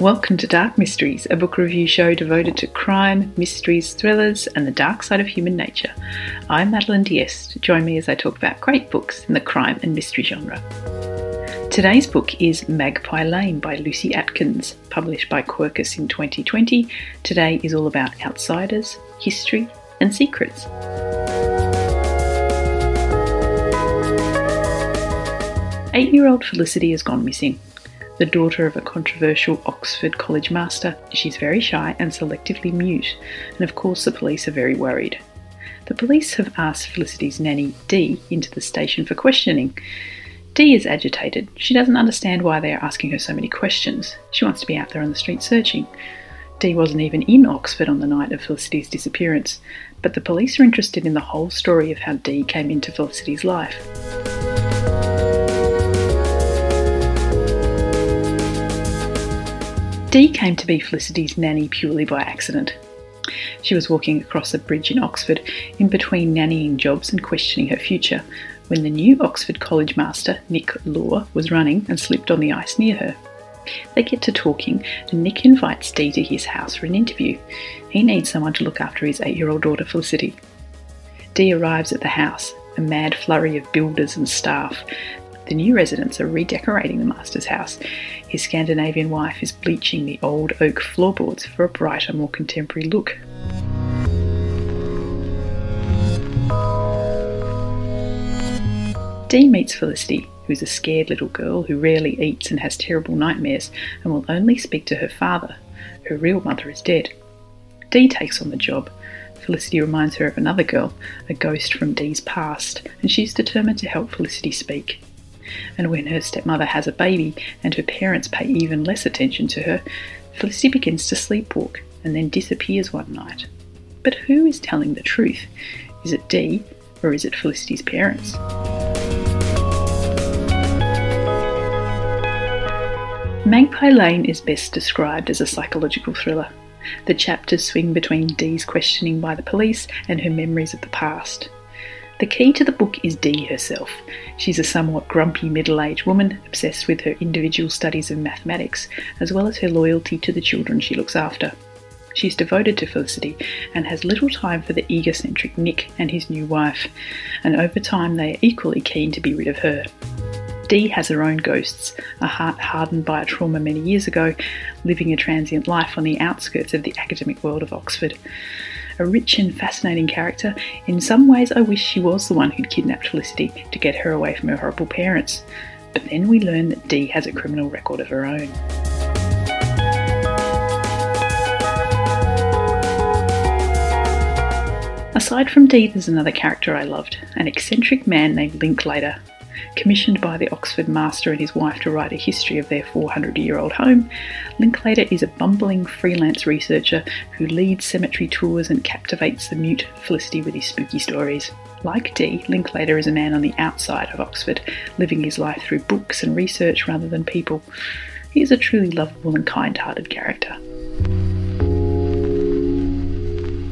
Welcome to Dark Mysteries, a book review show devoted to crime, mysteries, thrillers, and the dark side of human nature. I'm Madeline Diest. Join me as I talk about great books in the crime and mystery genre. Today's book is Magpie Lane by Lucy Atkins, published by Quercus in 2020. Today is all about outsiders, history, and secrets. Eight year old Felicity has gone missing the daughter of a controversial Oxford College master. She's very shy and selectively mute, and of course, the police are very worried. The police have asked Felicity's nanny, Dee, into the station for questioning. Dee is agitated. She doesn't understand why they are asking her so many questions. She wants to be out there on the street searching. Dee wasn't even in Oxford on the night of Felicity's disappearance, but the police are interested in the whole story of how Dee came into Felicity's life. Dee came to be Felicity's nanny purely by accident. She was walking across a bridge in Oxford, in between nannying jobs and questioning her future, when the new Oxford College master, Nick Law, was running and slipped on the ice near her. They get to talking, and Nick invites Dee to his house for an interview. He needs someone to look after his eight year old daughter Felicity. Dee arrives at the house, a mad flurry of builders and staff, the new residents are redecorating the master's house. His Scandinavian wife is bleaching the old oak floorboards for a brighter, more contemporary look. Dee meets Felicity, who's a scared little girl who rarely eats and has terrible nightmares and will only speak to her father. Her real mother is dead. Dee takes on the job. Felicity reminds her of another girl, a ghost from Dee's past, and she's determined to help Felicity speak. And when her stepmother has a baby and her parents pay even less attention to her, Felicity begins to sleepwalk and then disappears one night. But who is telling the truth? Is it Dee or is it Felicity's parents? Magpie Lane is best described as a psychological thriller. The chapters swing between Dee's questioning by the police and her memories of the past. The key to the book is Dee herself. She's a somewhat grumpy middle aged woman obsessed with her individual studies of mathematics, as well as her loyalty to the children she looks after. She's devoted to Felicity and has little time for the egocentric Nick and his new wife, and over time they are equally keen to be rid of her. Dee has her own ghosts, a heart hardened by a trauma many years ago, living a transient life on the outskirts of the academic world of Oxford a rich and fascinating character. In some ways, I wish she was the one who'd kidnapped Felicity to get her away from her horrible parents. But then we learn that Dee has a criminal record of her own. Aside from Dee, there's another character I loved an eccentric man named Linklater, Commissioned by the Oxford master and his wife to write a history of their 400 year old home, Linklater is a bumbling freelance researcher who leads cemetery tours and captivates the mute Felicity with his spooky stories. Like Dee, Linklater is a man on the outside of Oxford, living his life through books and research rather than people. He is a truly lovable and kind hearted character.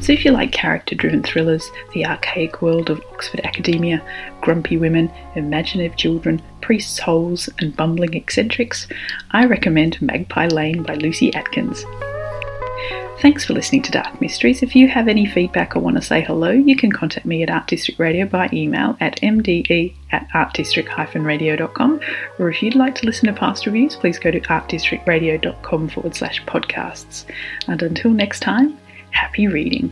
So, if you like character driven thrillers, the archaic world of Oxford academia, grumpy women, imaginative children, priests' holes, and bumbling eccentrics, I recommend Magpie Lane by Lucy Atkins. Thanks for listening to Dark Mysteries. If you have any feedback or want to say hello, you can contact me at Art District Radio by email at mde at artdistrict-radio.com. Or if you'd like to listen to past reviews, please go to artdistrictradio.com forward slash podcasts. And until next time, Happy reading.